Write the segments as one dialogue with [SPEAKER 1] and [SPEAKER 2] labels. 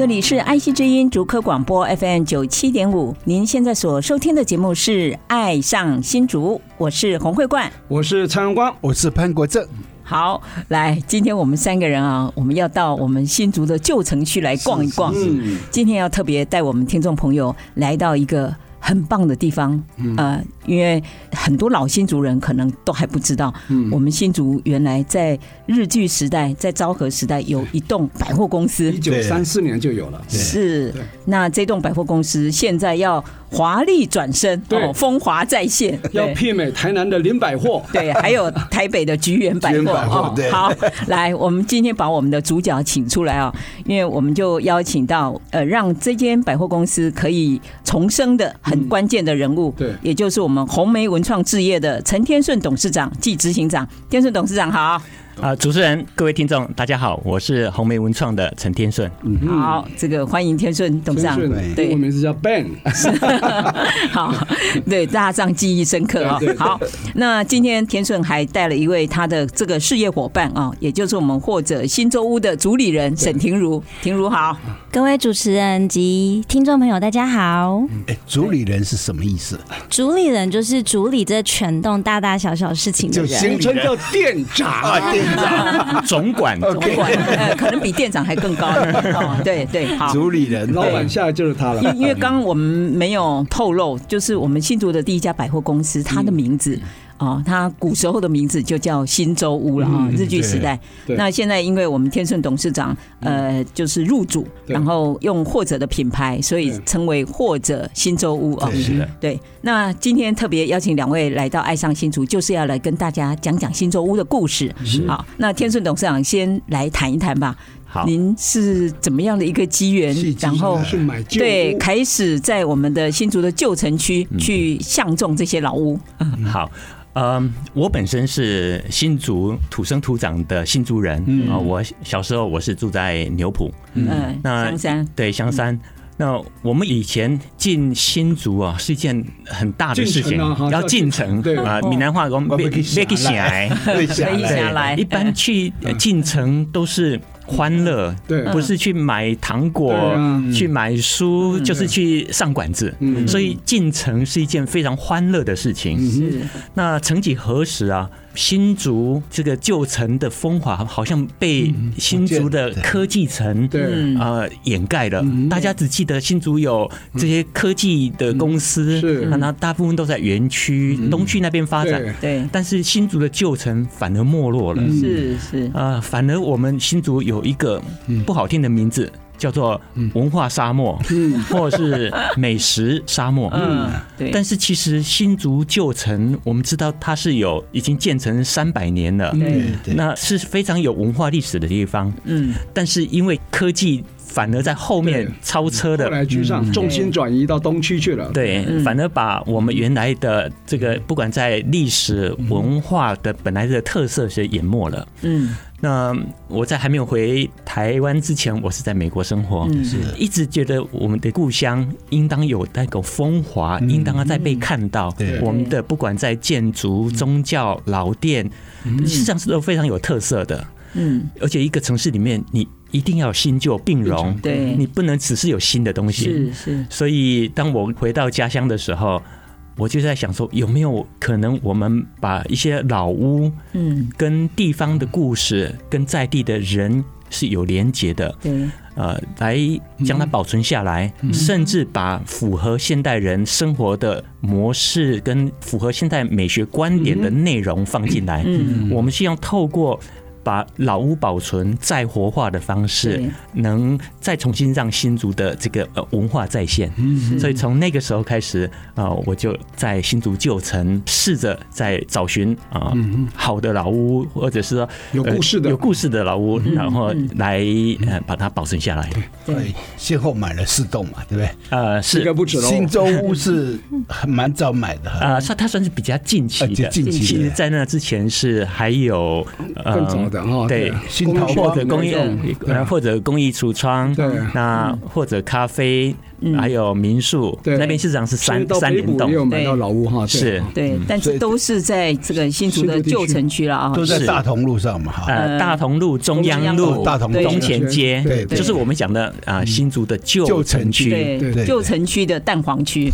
[SPEAKER 1] 这里是爱惜之音竹科广播 FM 九七点五，您现在所收听的节目是《爱上新竹》，我是洪慧冠，
[SPEAKER 2] 我是蔡荣光，
[SPEAKER 3] 我是潘国正。
[SPEAKER 1] 好，来，今天我们三个人啊，我们要到我们新竹的旧城区来逛一逛。今天要特别带我们听众朋友来到一个很棒的地方，呃。因为很多老新竹人可能都还不知道，我们新竹原来在日据时代，在昭和时代有一栋百货公司，
[SPEAKER 2] 一九三四年就有了。
[SPEAKER 1] 是，那这栋百货公司现在要华丽转身，哦，风华再现，
[SPEAKER 2] 要媲美台南的林百货，
[SPEAKER 1] 对，还有 台北的菊园百货。哦，好，来，我们今天把我们的主角请出来啊，因为我们就邀请到呃，让这间百货公司可以重生的很关键的人物，对，也就是我们。红梅文创置业的陈天顺董事长暨执行长，天顺董事长好。
[SPEAKER 4] 啊，主持人，各位听众，大家好，我是红梅文创的陈天顺。
[SPEAKER 1] 嗯，好，这个欢迎天顺董事长。
[SPEAKER 2] 对，我名字叫 Ben。
[SPEAKER 1] 好，对，大家这样记忆深刻啊。好，那今天天顺还带了一位他的这个事业伙伴啊，也就是我们或者新洲屋的主理人沈婷如。婷如好，
[SPEAKER 5] 各位主持人及听众朋友，大家好。
[SPEAKER 3] 哎，主理人是什么意思？
[SPEAKER 5] 主理人就是主理这全栋大大小小事情的人，
[SPEAKER 2] 简称叫店长。
[SPEAKER 4] 总管，总管，
[SPEAKER 1] 呃，可能比店长还更高。对对，好，
[SPEAKER 3] 主理人，
[SPEAKER 2] 老板下来就是他了。
[SPEAKER 1] 因因为刚刚我们没有透露，就是我们新竹的第一家百货公司，它的名字。哦，它古时候的名字就叫新洲屋了啊，日据时代。那现在因为我们天顺董事长呃就是入主，然后用或者的品牌，所以称为或者新洲屋啊。是的，对。那今天特别邀请两位来到爱上新竹，就是要来跟大家讲讲新洲屋的故事。好，那天顺董事长先来谈一谈吧。好，您是怎么样的一个机缘，然后对开始在我们的新竹的旧城区去相中这些老屋？
[SPEAKER 4] 嗯，好。嗯，我本身是新竹土生土长的新竹人啊。我小时候我是住在牛埔，
[SPEAKER 1] 嗯，那香山对
[SPEAKER 4] 香山。那我们以前进新竹啊，是一件很大的事情，要进城啊。闽南话讲“别别去下来”，
[SPEAKER 1] 下来。
[SPEAKER 4] 一般去进城都是。欢乐，对，不是去买糖果，去买书，就是去上馆子。所以进城是一件非常欢乐的事情。是，那曾几何时啊？新竹这个旧城的风华，好像被新竹的科技城呃掩盖了。大家只记得新竹有这些科技的公司，那大部分都在园区东区那边发展。对，但是新竹的旧城反而没落了。
[SPEAKER 1] 是是。
[SPEAKER 4] 啊，反而我们新竹有一个不好听的名字。叫做文化沙漠，嗯，或者是美食沙漠，嗯，对。但是其实新竹旧城，我们知道它是有已经建成三百年了，对，那是非常有文化历史的地方，嗯。但是因为科技反而在后面超车的，
[SPEAKER 2] 后来居上，重心转移到东区去了，
[SPEAKER 4] 对，反而把我们原来的这个不管在历史文化的本来的特色是淹没了，嗯。那我在还没有回台湾之前，我是在美国生活，是一直觉得我们的故乡应当有那个风华，嗯、应当要再被看到。对我们的不管在建筑、宗教、老店，实际上是都非常有特色的。嗯，而且一个城市里面，你一定要新旧并容，对，你不能只是有新的东西。是是。所以当我回到家乡的时候。我就在想说，有没有可能我们把一些老屋，嗯，跟地方的故事，跟在地的人是有连结的，对，呃，来将它保存下来，甚至把符合现代人生活的模式跟符合现代美学观点的内容放进来。嗯，我们希望透过把老屋保存再活化的方式，能再重新让新竹的这个呃文化再现。嗯，所以从那个时候开始啊，我就在新竹旧城试着在找寻啊好的老屋，或者是说
[SPEAKER 2] 有故事的。
[SPEAKER 4] 有故事的老屋，然后来呃把它保存下来。
[SPEAKER 3] 对，先后买了四栋嘛，对不对？
[SPEAKER 4] 呃，是。
[SPEAKER 2] 应该不止了。
[SPEAKER 3] 新洲屋是很蛮早买的。
[SPEAKER 4] 啊，算它算是比较近期的。近期其实，在那之前是还有
[SPEAKER 2] 更早的哈，
[SPEAKER 3] 对。
[SPEAKER 4] 或者工艺，或者工艺橱窗，对，那或者咖啡。还有民宿，那边事实上是三三连栋，
[SPEAKER 2] 也有买到老屋哈，
[SPEAKER 4] 是。
[SPEAKER 1] 对，但是都是在这个新竹的旧城区了啊，
[SPEAKER 3] 都在大同路上嘛哈，
[SPEAKER 4] 呃，大同路、中央路、
[SPEAKER 3] 大同
[SPEAKER 4] 东前街，对，就是我们讲的啊，新竹的旧城区，
[SPEAKER 1] 对，旧城区的蛋黄区，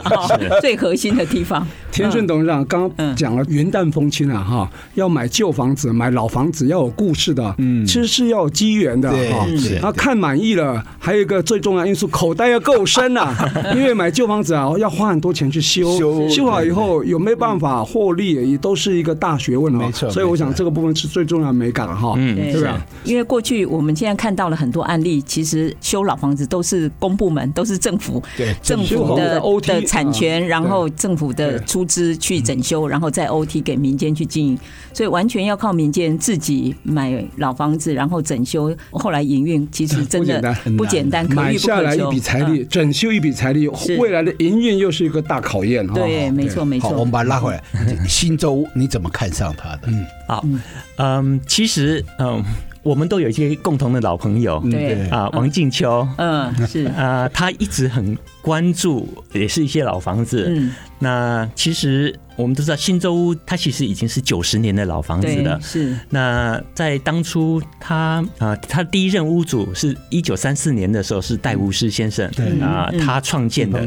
[SPEAKER 1] 最核心的地方。
[SPEAKER 2] 天顺董事长刚刚讲了云淡风轻啊哈，要买旧房子、买老房子要有故事的，嗯，其实是要有机缘的哈，啊，看满意了，还有一个最重要因素，口袋要。够深呐，因为买旧房子啊，要花很多钱去修，修好以后有没有办法获利，也都是一个大学问。没错，所以我想这个部分是最重要的美感哈，嗯，对吧？
[SPEAKER 1] 因为过去我们现在看到了很多案例，其实修老房子都是公部门，都是政府，对，政府的的产权，然后政府的出资去整修，然后再 OT 给民间去经营，所以完全要靠民间自己买老房子，然后整修，后来营运，其实真的不简单，
[SPEAKER 2] 买下来一笔财力。整修一笔财力，未来的营运又是一个大考验。
[SPEAKER 1] 对，没错，没错。
[SPEAKER 3] 好，我们把它拉回来。新洲，你怎么看上他的？嗯，
[SPEAKER 4] 好，嗯，其实，嗯，我们都有一些共同的老朋友。对啊，王静秋，
[SPEAKER 1] 嗯，是
[SPEAKER 4] 啊，他一直很关注，也是一些老房子。嗯，那其实。我们都知道新洲屋，它其实已经是九十年的老房子了。
[SPEAKER 1] 是。
[SPEAKER 4] 那在当初他，他啊，他第一任屋主是一九三四年的时候，是戴吴师先生。对。啊，他创建的。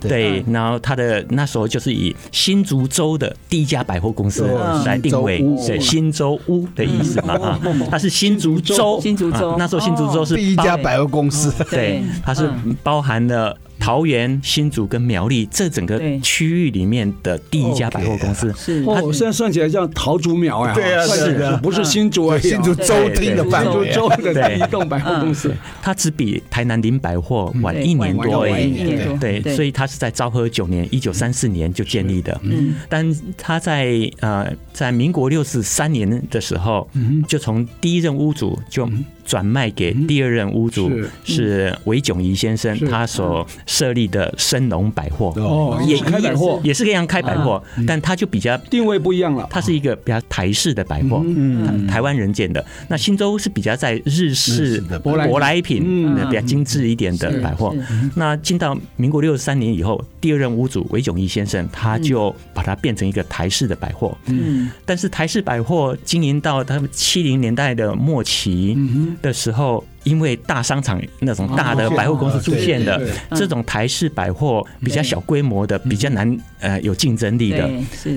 [SPEAKER 4] 对。对。然后他的那时候就是以新竹州的第一家百货公司来定位，对，新洲屋的意思嘛啊，它是新竹州。
[SPEAKER 1] 新竹州。
[SPEAKER 4] 那时候新竹州是
[SPEAKER 3] 第一家百货公司。
[SPEAKER 4] 对。它是包含了。桃园、新竹跟苗栗这整个区域里面的第一家百货公司，
[SPEAKER 1] 是。
[SPEAKER 2] 哦，现在算起来叫桃竹苗呀，
[SPEAKER 3] 对啊，是的，
[SPEAKER 2] 不是新竹啊，
[SPEAKER 3] 新竹周厅的百货，
[SPEAKER 2] 州的第一栋百货公司，
[SPEAKER 4] 它只比台南林百货晚一年多而已，对，所以它是在昭和九年，一九三四年就建立的，嗯，但它在呃，在民国六十三年的时候，就从第一任屋主就。转卖给第二任屋主是。韦炯仪先生，他所设立的生龙百货。
[SPEAKER 2] 哦，也开百货，
[SPEAKER 4] 也是这样开百货，但他就比较
[SPEAKER 2] 定位不一样了，
[SPEAKER 4] 它是一个比较台式的百货，嗯，台湾人建的。那新洲是比较在日式舶来品，比较精致一点的百货。那进到民国六十三年以后，第二任屋主韦炯仪先生他就把它变成一个台式的百货，嗯，但是台式百货经营到他们七零年代的末期，的时候，因为大商场那种大的百货公司出现的，这种台式百货比较小规模的，比较难呃有竞争力的，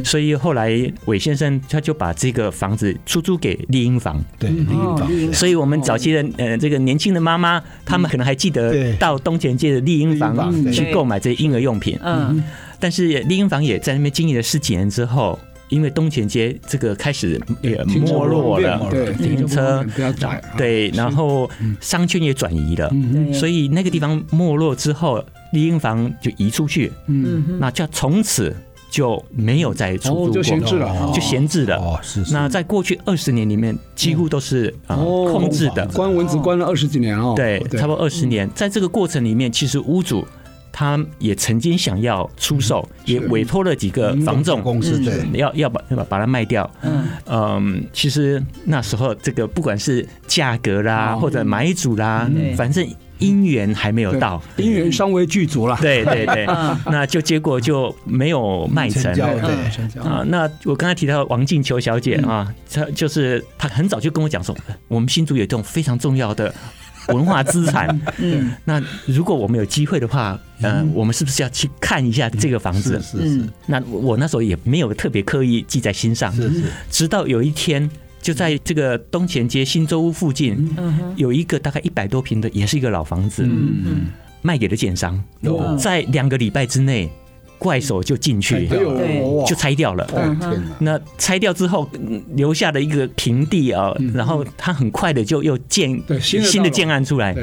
[SPEAKER 4] 所以后来韦先生他就把这个房子出租给丽婴房，
[SPEAKER 3] 对丽婴房，
[SPEAKER 4] 所以我们早期的呃这个年轻的妈妈，他们可能还记得到东前街的丽婴房去购买这些婴儿用品，嗯，但是丽婴房也在那边经营了十几年之后。因为东前街这个开始也没落了，对，停车比较窄，对，然后商圈也转移了，所以那个地方没落之后，丽婴房就移出去，嗯，那就从此就没有再出租过，
[SPEAKER 2] 就闲置了，
[SPEAKER 4] 就闲置了。哦，是。那在过去二十年里面，几乎都是啊空置的，
[SPEAKER 2] 关蚊子关了二十几年哦，
[SPEAKER 4] 对，差不多二十年。在这个过程里面，其实屋主。他也曾经想要出售，也委托了几个房仲公司，对，要要把把把它卖掉。嗯。嗯，其实那时候这个不管是价格啦，或者买主啦，反正姻缘还没有到，
[SPEAKER 2] 姻缘尚未具足了。
[SPEAKER 4] 对对对，那就结果就没有卖成。对。啊，那我刚才提到王静秋小姐啊，她就是她很早就跟我讲说，我们新竹有一种非常重要的。文化资产，嗯，那如果我们有机会的话，嗯，我们是不是要去看一下这个房子？是是。那我那时候也没有特别刻意记在心上，是是。直到有一天，就在这个东前街新洲屋附近，有一个大概一百多平的，也是一个老房子，嗯嗯，卖给了建商，在两个礼拜之内怪手就进去，就拆掉了。那拆掉之后留下的一个平地啊，然后他很快的就又建新的建案出来。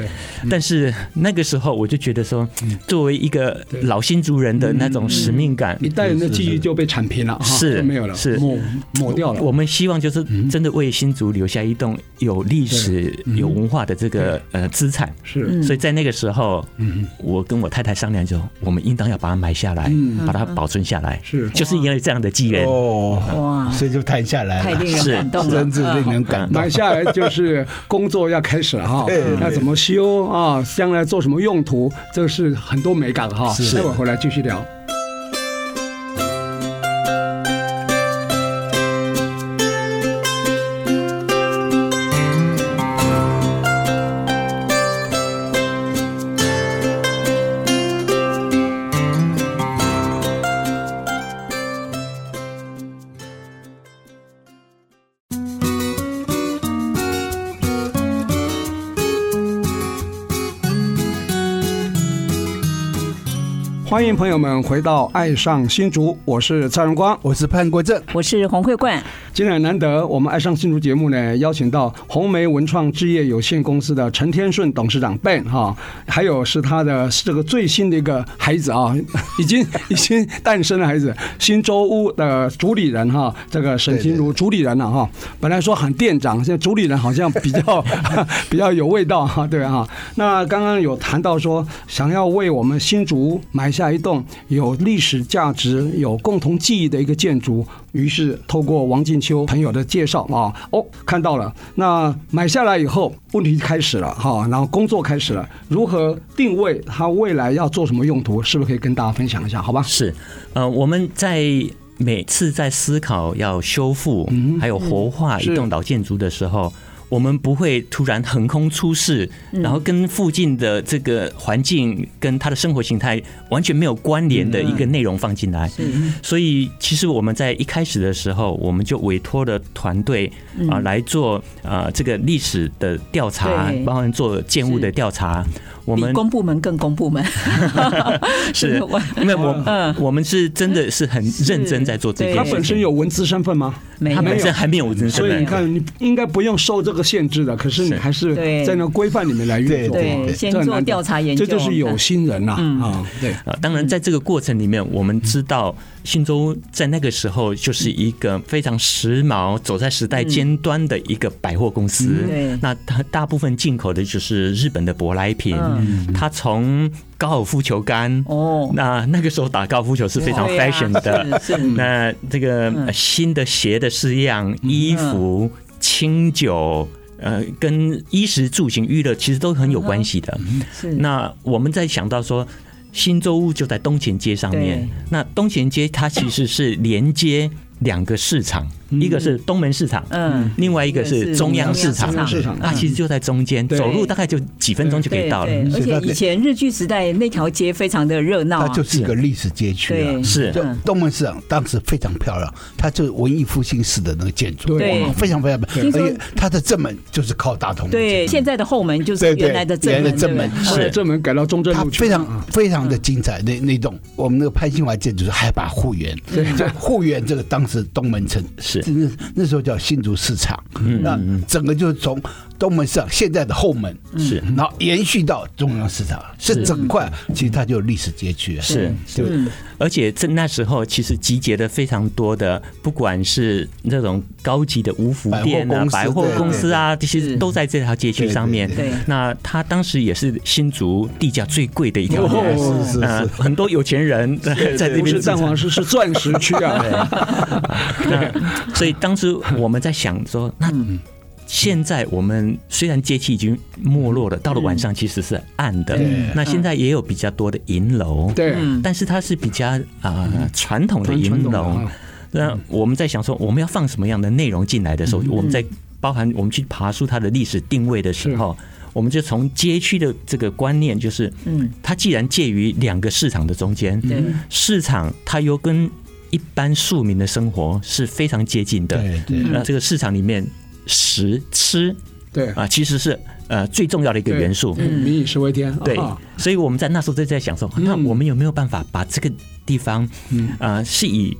[SPEAKER 4] 但是那个时候我就觉得说，作为一个老新族人的那种使命感，
[SPEAKER 2] 一代人的记忆就被铲平了，
[SPEAKER 4] 是
[SPEAKER 2] 没有了，是。抹抹掉了。
[SPEAKER 4] 我们希望就是真的为新竹留下一栋有历史、有文化的这个呃资产。
[SPEAKER 2] 是，
[SPEAKER 4] 所以在那个时候，我跟我太太商量就，我们应当要把它买下来，把它保存下来。是，就是因为这样的机缘
[SPEAKER 3] 哦，哇，所以就谈下来了，
[SPEAKER 1] 太令人感动了，
[SPEAKER 3] 真是令人感动。
[SPEAKER 2] 买下来就是工作要开始了哈，那怎么修啊？将来做什么用途？这个是很多美感哈。待会回来继续聊。欢迎朋友们回到《爱上新竹》，我是蔡荣光，
[SPEAKER 3] 我是潘国正，
[SPEAKER 1] 我是洪慧冠。
[SPEAKER 2] 今天难得，我们《爱上新竹》节目呢，邀请到红梅文创置业有限公司的陈天顺董事长 Ben 哈，还有是他的这个最新的一个孩子啊，已经已经诞生的孩子，新洲屋的主理人哈，这个沈心如主理人了哈。本来说喊店长，现在主理人好像比较 比较有味道哈，对哈。那刚刚有谈到说，想要为我们新竹买下一栋有历史价值、有共同记忆的一个建筑，于是透过王静秋朋友的介绍啊，哦，看到了。那买下来以后，问题开始了哈，然后工作开始了，如何定位它未来要做什么用途，是不是可以跟大家分享一下？好吧？
[SPEAKER 4] 是，呃，我们在每次在思考要修复还有活化一栋老建筑的时候。我们不会突然横空出世，然后跟附近的这个环境跟他的生活形态完全没有关联的一个内容放进来。所以其实我们在一开始的时候，我们就委托了团队啊来做啊这个历史的调查，包括做建物的调查。我们
[SPEAKER 1] 公部门更公部门，
[SPEAKER 4] 是，因为我我们是真的是很认真在做这件事。
[SPEAKER 2] 他本身有文字身份吗？
[SPEAKER 4] 没有，他本身还没有文字身份。
[SPEAKER 2] 所以你看，你应该不用受这个限制的，可是你还是在那规范里面来运作。
[SPEAKER 1] 对，先做调查研究，
[SPEAKER 2] 这就是有心人呐啊！对
[SPEAKER 4] 啊，当然在这个过程里面，我们知道。信州在那个时候就是一个非常时髦、走在时代尖端的一个百货公司。对那它大部分进口的就是日本的舶来品。它从高尔夫球杆哦，那那个时候打高尔夫球是非常 fashion 的。那这个新的鞋的式样、衣服、清酒，呃，跟衣食住行、娱乐其实都很有关系的。那我们在想到说。新洲屋就在东前街上面，那东前街它其实是连接两个市场。一个是东门市场，嗯，另外一个是中央市场，它其实就在中间，走路大概就几分钟就可以到了。
[SPEAKER 1] 而且以前日据时代那条街非常的热闹，
[SPEAKER 3] 它就是一个历史街区啊。
[SPEAKER 4] 是，
[SPEAKER 3] 就东门市场当时非常漂亮，它就是文艺复兴式的那个建筑，
[SPEAKER 1] 对，
[SPEAKER 3] 非常非常漂亮。而且它的正门就是靠大同。
[SPEAKER 1] 对，现在的后门就是原来的正门，
[SPEAKER 3] 正门。
[SPEAKER 2] 是。正门改到中正路去，
[SPEAKER 3] 非常非常的精彩。那那栋我们那个潘兴华建筑还把护园，这护园这个当时东门城。是。那那时候叫新竹市场，那整个就是从东门市场现在的后门是，然后延续到中央市场，是。整块其实它就有历史街区，
[SPEAKER 4] 是，对。而且在那时候其实集结了非常多的，不管是那种高级的五福店啊、百货公司啊，这些都在这条街区上面。对，那他当时也是新竹地价最贵的一条街，是是是，很多有钱人 在这边。
[SPEAKER 2] 是蛋黄是是钻石区啊。
[SPEAKER 4] 那所以当时我们在想说，那。现在我们虽然街气已经没落了，到了晚上其实是暗的。那现在也有比较多的银楼，对，但是它是比较啊传统的银楼。那我们在想说，我们要放什么样的内容进来的时候，我们在包含我们去爬出它的历史定位的时候，我们就从街区的这个观念，就是嗯，它既然介于两个市场的中间，市场它又跟一般庶民的生活是非常接近的。那这个市场里面。食吃，对。啊，其实是呃最重要的一个元素。
[SPEAKER 2] 民以食为天。
[SPEAKER 4] 对，所以我们在那时候就在想说，那我们有没有办法把这个地方，呃，是以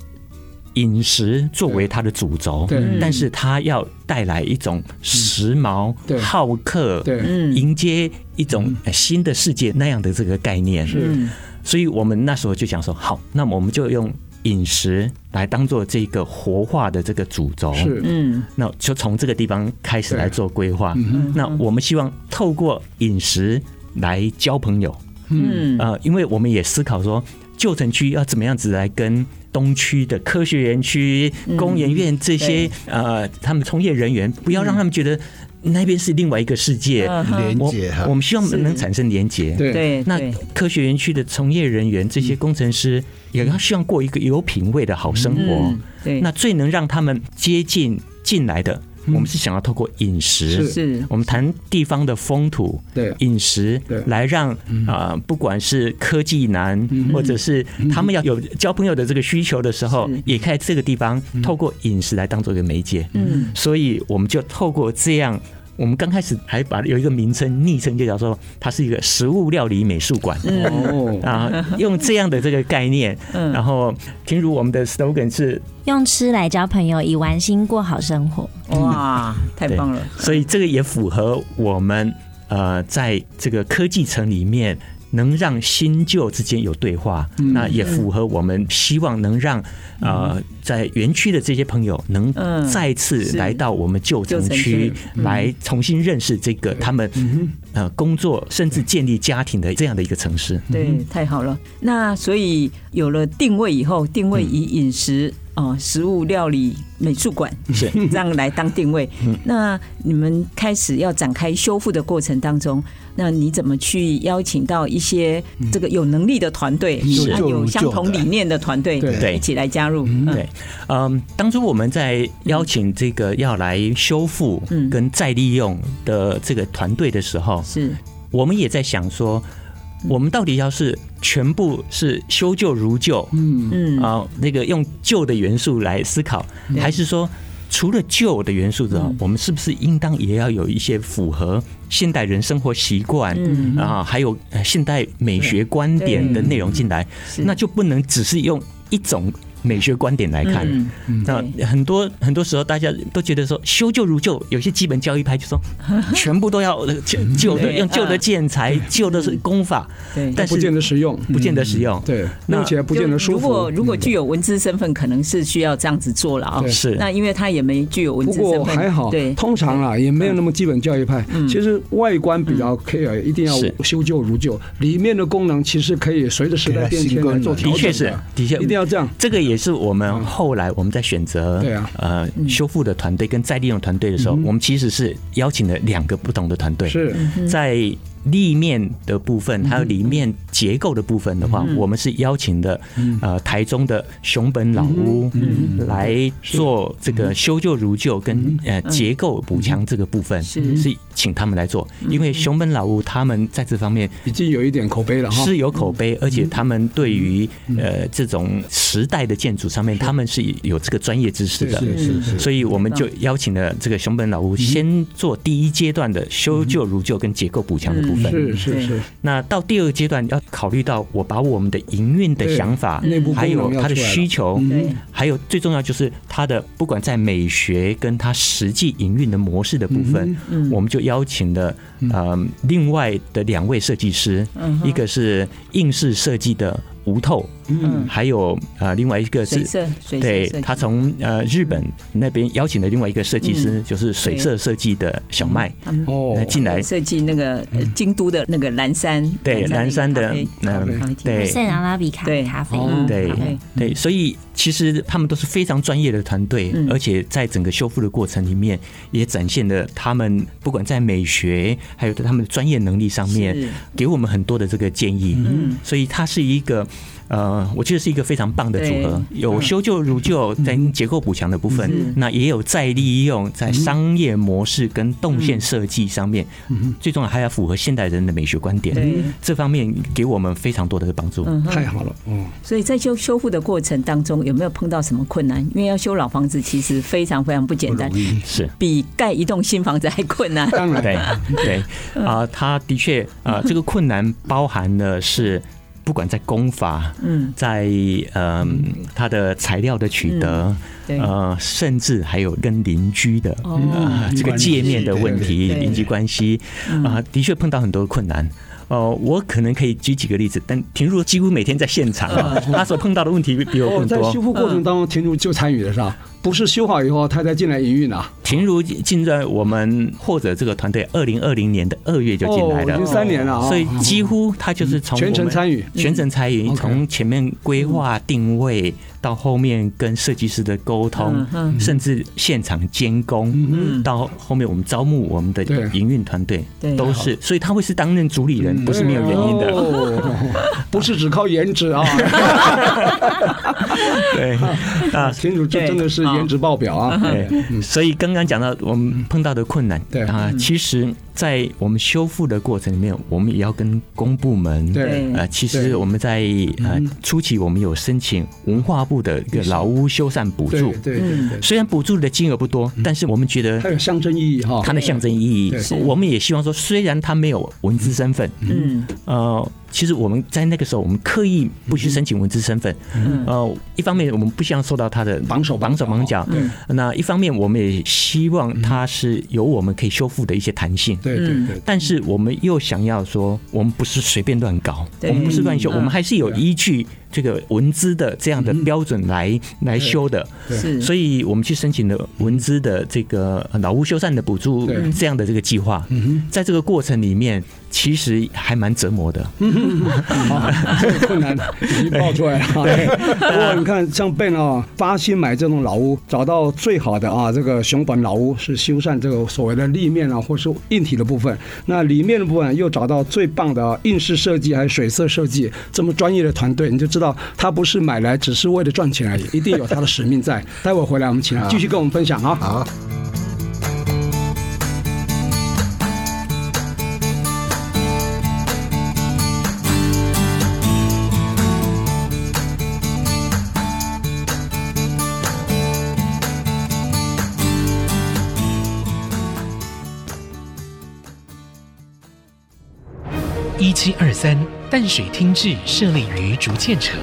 [SPEAKER 4] 饮食作为它的主轴，对，但是它要带来一种时髦、好客、对，迎接一种新的世界那样的这个概念。是，所以我们那时候就想说，好，那么我们就用饮食来当做这个活化的这个主轴。是，嗯，那就从这个地方开始来做规划。那我们希望透过饮食来交朋友。嗯，呃，因为我们也思考说，旧城区要怎么样子来跟。东区的科学园区、工研院这些呃，他们从业人员，不要让他们觉得那边是另外一个世界。
[SPEAKER 3] 连接哈，
[SPEAKER 4] 我们希望能产生连接。
[SPEAKER 1] 对，
[SPEAKER 4] 那科学园区的从业人员，这些工程师也要希望过一个有品味的好生活。对，那最能让他们接近进来的。我们是想要透过饮食，是，我们谈地方的风土，对。饮食，来让啊，不管是科技男，或者是他们要有交朋友的这个需求的时候，也可以在这个地方透过饮食来当做一个媒介。嗯，所以我们就透过这样。我们刚开始还把有一个名称昵称就叫做它是一个食物料理美术馆哦啊，用这样的这个概念，然后听如我们的 slogan 是
[SPEAKER 5] 用吃来交朋友，以玩心过好生活。
[SPEAKER 1] 哇，太棒了！
[SPEAKER 4] 所以这个也符合我们呃，在这个科技城里面。能让新旧之间有对话，那也符合我们希望能让呃在园区的这些朋友能再次来到我们旧城区，来重新认识这个他们呃工作甚至建立家庭的这样的一个城市。
[SPEAKER 1] 对，太好了。那所以有了定位以后，定位以饮食。哦，食物料理美术馆是。这样来当定位。那你们开始要展开修复的过程当中，那你怎么去邀请到一些这个有能力的团队，有相同理念的团队，对，一起来加入？
[SPEAKER 4] 对，嗯，当初我们在邀请这个要来修复跟再利用的这个团队的时候，是。我们也在想说。我们到底要是全部是修旧如旧，嗯。嗯。啊，那个用旧的元素来思考，还是说除了旧的元素之后，我们是不是应当也要有一些符合现代人生活习惯，啊，还有现代美学观点的内容进来？那就不能只是用一种。美学观点来看，那很多很多时候大家都觉得说修旧如旧，有些基本教育派就说 全部都要旧的用旧的建材、旧的功法，对。但是不见得实用，不见得实用。对，
[SPEAKER 2] 而且不见得舒服。
[SPEAKER 1] 如果如果具有文资身份，可能是需要这样子做了啊。是，那因为他也没具有文资身份，
[SPEAKER 2] 还好。对，通常啊也没有那么基本教育派。其实外观比较 care，一定要修旧如旧，里面的功能其实可以随着时代变迁来做调整。的确是，的确。一定要这样。
[SPEAKER 4] 这个也是我们后来我们在选择对啊。呃修复的团队跟再利用团队的时候，我们其实是邀请了两个不同的团队，是。在。立面的部分，还有里面结构的部分的话，我们是邀请的呃台中的熊本老屋来做这个修旧如旧跟呃结构补强这个部分，是。是请他们来做，因为熊本老屋他们在这方面
[SPEAKER 2] 已经有一点口碑了哈，
[SPEAKER 4] 是有口碑，而且他们对于呃这种时代的建筑上面，他们是有这个专业知识的，是是，所以我们就邀请了这个熊本老屋先做第一阶段的修旧如旧跟结构补强的部分。
[SPEAKER 2] 是是是，
[SPEAKER 4] 那到第二个阶段要考虑到我把我们的营运的想法，还有它的需求，还有最重要就是它的不管在美学跟它实际营运的模式的部分，我们就邀请了呃另外的两位设计师，一个是应试设计的。吴透，嗯，还有呃，另外一个是，对，他从呃日本那边邀请的另外一个设计师，就是水色设计的小麦哦。进来。
[SPEAKER 1] 设计那个京都的那个蓝山，
[SPEAKER 4] 对蓝山的嗯对。
[SPEAKER 5] 圣阿拉比卡咖啡，
[SPEAKER 4] 对对，所以其实他们都是非常专业的团队，而且在整个修复的过程里面，也展现了他们不管在美学还有在他们的专业能力上面，给我们很多的这个建议，嗯，所以他是一个。呃，呃，我觉得是一个非常棒的组合，有修旧如旧在结构补强的部分，那也有再利用在商业模式跟动线设计上面，最重要还要符合现代人的美学观点，这方面给我们非常多的帮助。
[SPEAKER 2] 太好了，嗯。
[SPEAKER 1] 所以在修修复的过程当中，有没有碰到什么困难？因为要修老房子，其实非常非常不简单，
[SPEAKER 4] 是
[SPEAKER 1] 比盖一栋新房子还困难。
[SPEAKER 2] 当然，
[SPEAKER 4] 对对啊，他的确啊，这个困难包含的是。不管在工法，嗯，在嗯它的材料的取得，呃，甚至还有跟邻居的这个界面的问题、邻居关系啊，的确碰到很多困难。哦，我可能可以举几个例子，但婷如几乎每天在现场，他所碰到的问题比我更多。
[SPEAKER 2] 在修复过程当中，婷如就参与了，是吧？不是修好以后他才进来营运啊。
[SPEAKER 4] 婷如进在我们或者这个团队，二零二零年的二月就进来了，
[SPEAKER 2] 已经三年了，
[SPEAKER 4] 所以几乎他就是从
[SPEAKER 2] 全程参与，
[SPEAKER 4] 全程参与，从前面规划定位到后面跟设计师的沟通，甚至现场监工，到后面我们招募我们的营运团队，都是，所以他会是担任主理人，不是没有原因的，
[SPEAKER 2] 不是只靠颜值啊。
[SPEAKER 4] 对。啊，
[SPEAKER 2] 婷如这真的是颜值爆表啊。
[SPEAKER 4] 对，所以刚刚讲到我们碰到的困难，对啊，其实。在我们修复的过程里面，我们也要跟公部门对。呃，其实我们在呃初期我们有申请文化部的一个老屋修缮补助，对对，虽然补助的金额不多，但是我们觉得
[SPEAKER 2] 它有象征意义哈，
[SPEAKER 4] 它的象征意义，我们也希望说，虽然它没有文字身份，嗯。呃。其实我们在那个时候，我们刻意不去申请文字身份。嗯。呃，一方面我们不希望受到他的绑手绑手绑脚，那一方面我们也希望它是有我们可以修复的一些弹性。对对对。但是我们又想要说，我们不是随便乱搞，我们不是乱修，我们还是有依据。这个文资的这样的标准来来修的，是，所以我们去申请了文资的这个老屋修缮的补助这样的这个计划，在这个过程里面，其实还蛮折磨的，
[SPEAKER 2] 这个困难已经爆出来了。不过你看，像 Ben 啊，发心买这种老屋，找到最好的啊，这个熊本老屋是修缮这个所谓的立面啊，或是硬体的部分，那里面的部分又找到最棒的硬式设计还是水色设计，这么专业的团队，你就知道。知道他不是买来只是为了赚钱而已，一定有他的使命在。待会回来我们请他继续跟我们分享啊。好。
[SPEAKER 6] 一七二三。淡水厅治设立于竹堑城，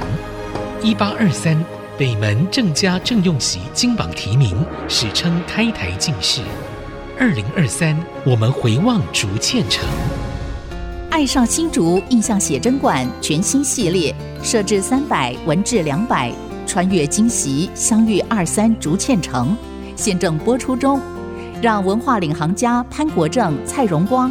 [SPEAKER 6] 一八二三北门郑家郑用锡金榜题名，史称开台进士。二零二三，我们回望竹堑城。
[SPEAKER 7] 爱上新竹印象写真馆全新系列，设置三百，文治两百，穿越今昔，相遇二三竹堑城，现正播出中。让文化领航家潘国正、蔡荣光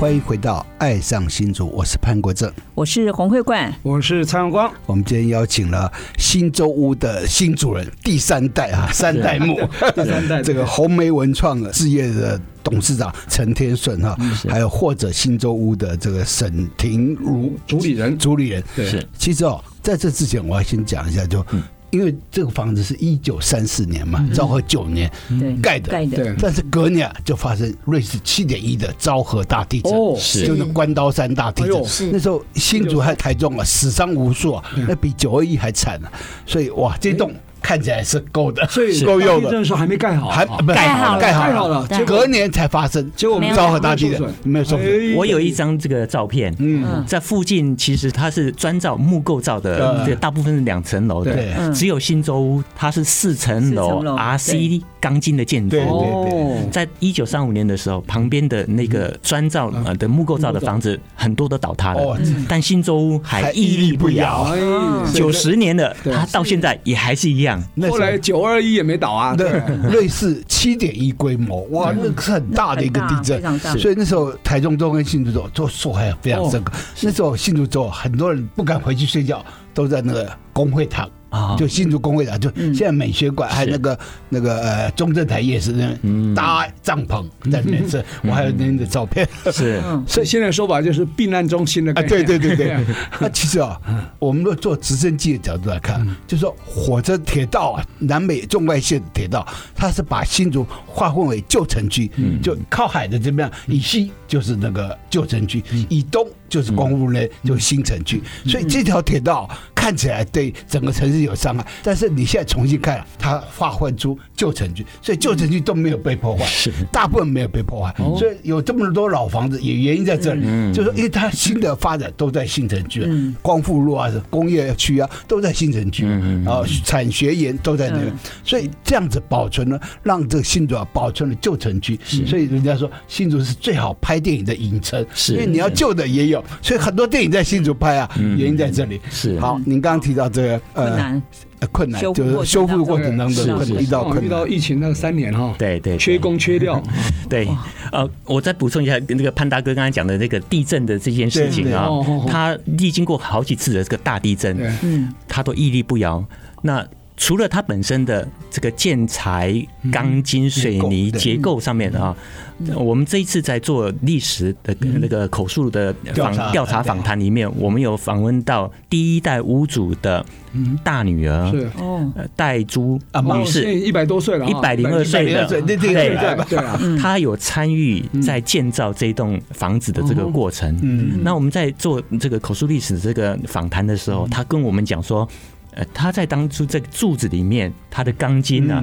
[SPEAKER 3] 欢迎回到《爱上新竹》，我是潘国正，
[SPEAKER 1] 我是洪慧冠，
[SPEAKER 2] 我是蔡荣光。
[SPEAKER 3] 我们今天邀请了新洲屋的新主人，第三代啊，三代目，第三代这个红梅文创事业的董事长陈天顺哈，还有或者新洲屋的这个沈廷如
[SPEAKER 2] 主理人，
[SPEAKER 3] 主理人。
[SPEAKER 2] 对，
[SPEAKER 3] 是。其实哦，在这之前，我要先讲一下，就。因为这个房子是一九三四年嘛，昭和九年盖的，对，但是隔年就发生瑞士七点一的昭和大地震，是，就是关刀山大地震，是。那时候新竹还台中啊死伤无数啊，那比九二一还惨啊，所以哇，这栋。看起来是够的，
[SPEAKER 2] 所以 够用的。那时候还没盖好，
[SPEAKER 3] 还盖好了，盖好了，隔年才发生。结果我们昭和大地震没有受损。
[SPEAKER 4] 我有一张这个照片，嗯，在附近其实它是砖造木构造的，这大部分是两层楼的，只有新洲屋它是四层楼，RC 钢筋的建筑。对对对，在一九三五年的时候，旁边的那个砖造的木构造的房子很多都倒塌了，但新洲屋还屹立不摇。九十年了，它到现在也还是一样。样。
[SPEAKER 2] 后来九二一也没倒啊，
[SPEAKER 3] 对，类似七点一规模，哇，那个是很大的一个地震，所以那时候台中州跟新竹州都受害非常深刻。那时候新竹州很多人不敢回去睡觉，都在那个工会堂。啊，就新竹工会的，就现在美学馆还有那个那个呃中正台夜市那搭帐篷在里面是，我还有那的照片。
[SPEAKER 4] 是，
[SPEAKER 2] 所以现在说法就是避难中心的。啊，
[SPEAKER 3] 对对对对。那其实啊，我们若坐直升机的角度来看，就是说火车铁道啊，南北纵贯线铁道，它是把新竹划分为旧城区，就靠海的这边，以西就是那个旧城区，以东。就是光复路呢，就是新城区，所以这条铁道看起来对整个城市有伤害，但是你现在重新看，它划分出旧城区，所以旧城区都没有被破坏，是。大部分没有被破坏，所以有这么多老房子，也原因在这里，就是说因为它新的发展都在新城区，光复路啊、工业区啊都在新城区，然后产学研都在那边，所以这样子保存了，让这个新竹啊保存了旧城区，所以人家说新竹是最好拍电影的影城，是。因为你要旧的也有。所以很多电影在新竹拍啊，原因在这里。是。好，您刚刚提到这个呃困难，就是修复过程当中遇到
[SPEAKER 2] 遇到疫情那三年哈，
[SPEAKER 4] 对对，
[SPEAKER 2] 缺工缺料。
[SPEAKER 4] 对，呃，我再补充一下，那个潘大哥刚才讲的那个地震的这件事情啊，他历经过好几次的这个大地震，嗯，他都屹立不摇。那除了它本身的这个建材、钢筋、水泥结构上面啊。我们这一次在做历史的那个口述的访调查访谈里面，我们有访问到第一代屋主的大女儿，是哦，戴珠女士，
[SPEAKER 2] 一百多岁了，
[SPEAKER 4] 一百零二岁的，对对对，她有参与在建造这栋房子的这个过程。嗯，那我们在做这个口述历史这个访谈的时候，她跟我们讲说。呃，他在当初这个柱子里面，它的钢筋呢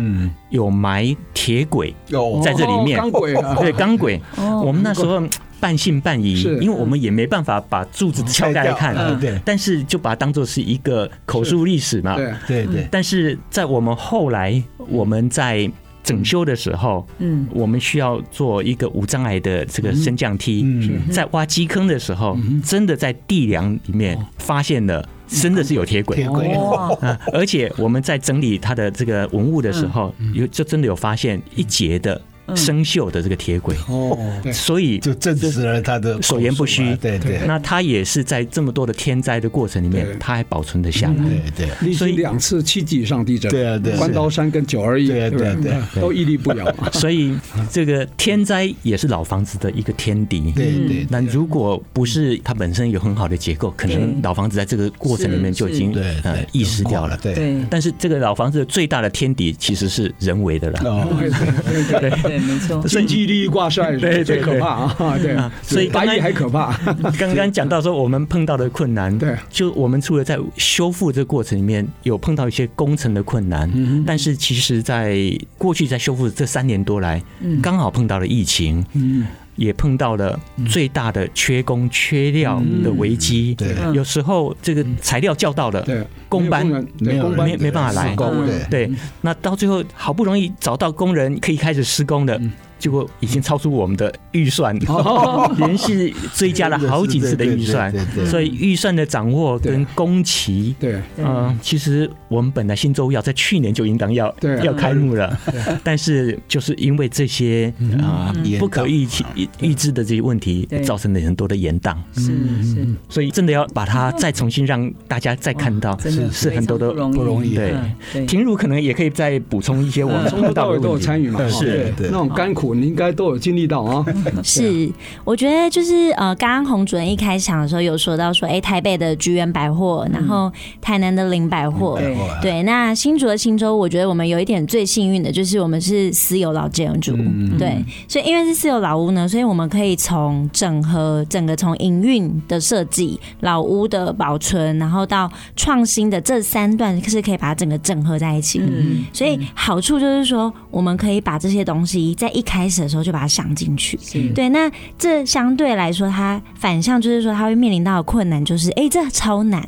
[SPEAKER 4] 有埋铁轨，有。在这里面。钢轨，对钢轨。我们那时候半信半疑，因为我们也没办法把柱子敲开来看，对。但是就把它当做是一个口述历史嘛，对。对。但是在我们后来我们在整修的时候，嗯，我们需要做一个无障碍的这个升降梯，嗯。在挖基坑的时候，真的在地梁里面发现了。真的是有铁轨，铁轨，而且我们在整理它的这个文物的时候，有就真的有发现一节的。生锈的这个铁轨。哦，所以
[SPEAKER 3] 就证实了他的
[SPEAKER 4] 所言不虚。对对，那他也是在这么多的天灾的过程里面，他还保存得下来。
[SPEAKER 3] 对对，
[SPEAKER 2] 所以两次七级以上地震，对啊对，关刀山跟九二一，对对对，都屹立不摇。
[SPEAKER 4] 所以这个天灾也是老房子的一个天敌。对对，那如果不是它本身有很好的结构，可能老房子在这个过程里面就已经呃遗失掉了。对，但是这个老房子最大的天敌其实是人为的了。
[SPEAKER 2] 对对。没错，经济利益挂帅，对最可怕啊！对啊，所以白蚁还可怕。
[SPEAKER 4] 刚刚讲到说我们碰到的困难，对，就我们除了在修复这个过程里面有碰到一些工程的困难，但是其实在过去在修复这三年多来，刚好碰到了疫情，嗯，也碰到了最大的缺工缺料的危机。对，有时候这个材料叫到了，对，工班没有没没办法来，对，那到最后好不容易找到工人可以开始施工的。结果已经超出我们的预算，连续追加了好几次的预算，所以预算的掌握跟工期，对，嗯，其实我们本来新洲要在去年就应当要要开幕了，但是就是因为这些啊不可预期预知的这些问题，造成了很多的延宕，是是，所以真的要把它再重新让大家再看到，是是很多的
[SPEAKER 3] 不容易，
[SPEAKER 4] 对，庭儒可能也可以再补充一些我们
[SPEAKER 2] 从头到尾都有参与嘛，是。那种甘苦。你应该都有经历到啊。
[SPEAKER 5] 是，我觉得就是呃，刚刚洪主任一开场的时候有说到说，哎，台北的菊园百货，然后台南的林百货，对，那新竹的新洲，我觉得我们有一点最幸运的就是我们是私有老建筑，对，所以因为是私有老屋呢，所以我们可以从整合整个从营运的设计、老屋的保存，然后到创新的这三段，是可以把它整个整合在一起。嗯，所以好处就是说，我们可以把这些东西在一开始的时候就把它想进去，对。那这相对来说，它反向就是说，它会面临到的困难就是，哎，这超难。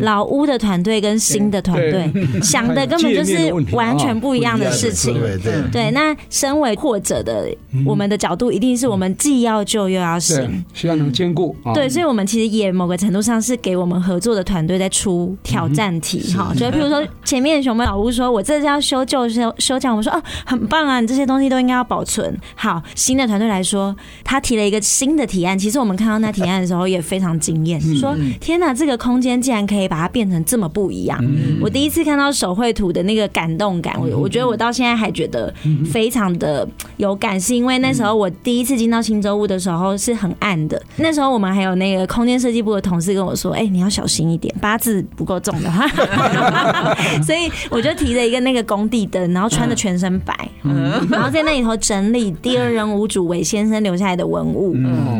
[SPEAKER 5] 老屋的团队跟新的团队想的根本就是完全不一样的事情。对对。对，那身为或者的我们的角度，一定是我们既要旧又要新，
[SPEAKER 2] 希望能兼顾。
[SPEAKER 5] 对，所以我们其实也某个程度上是给我们合作的团队在出挑战题哈，就譬如说前面熊猫老屋说，我这是要修旧修修这样，我们说哦很棒啊，你这些东西都应该要保存好。新的团队来说，他提了一个新的提案，其实我们看到那提案的时候也非常惊艳，说天哪，这个空间竟然可以把它变成这么不一样！我第一次看到手绘图的那个感动感，我我觉得我到现在还觉得非常的有感，是因为那时候我第一次进到新洲屋的时候是很暗的，那时候我们还有那个空间设计部的同事跟我说：“哎，你要小心一点，八字不够重的。话。”所以我就提了一个那个工地灯，然后穿的全身白，然后在那里头整理第二任屋主韦先生留下来的文物，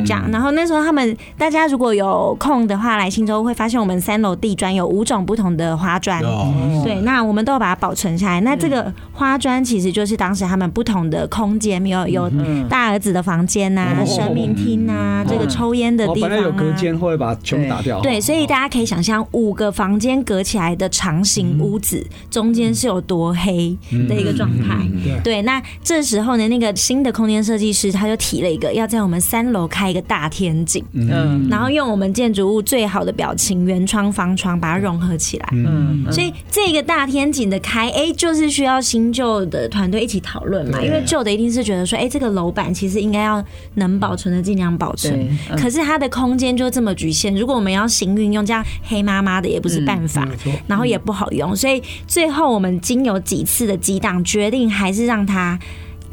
[SPEAKER 5] 这样。然后那时候他们大家如果有空的话来新洲会发现我们三楼地砖有五种不同的花砖，哦。对，那我们都要把它保存下来。那这个花砖其实就是当时他们不同的空间，有有大儿子的房间呐、神明厅呐，这个抽烟的地方啊，
[SPEAKER 2] 有隔间，后来把它全部打掉。
[SPEAKER 5] 对，所以大家可以想象五个房间隔起来的长形屋子，中间是有多黑的一个状态。对，那这时候呢，那个新的空间设计师他就提了一个，要在我们三楼开一个大天井，嗯，然后用我们建筑物最好的表情原窗方窗把它融合起来。嗯，所以这个大天井的开，哎，就是需要新旧的团队一起讨论嘛，因为旧的一定是觉得说，哎，这个楼板其实应该要能保存的尽量保存，可是它的空间就这么局限，如果我们要行运用这样黑麻麻的也不是办法，然后也不好用，所以最后我们经有几次的激荡，决定还是让它。